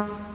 you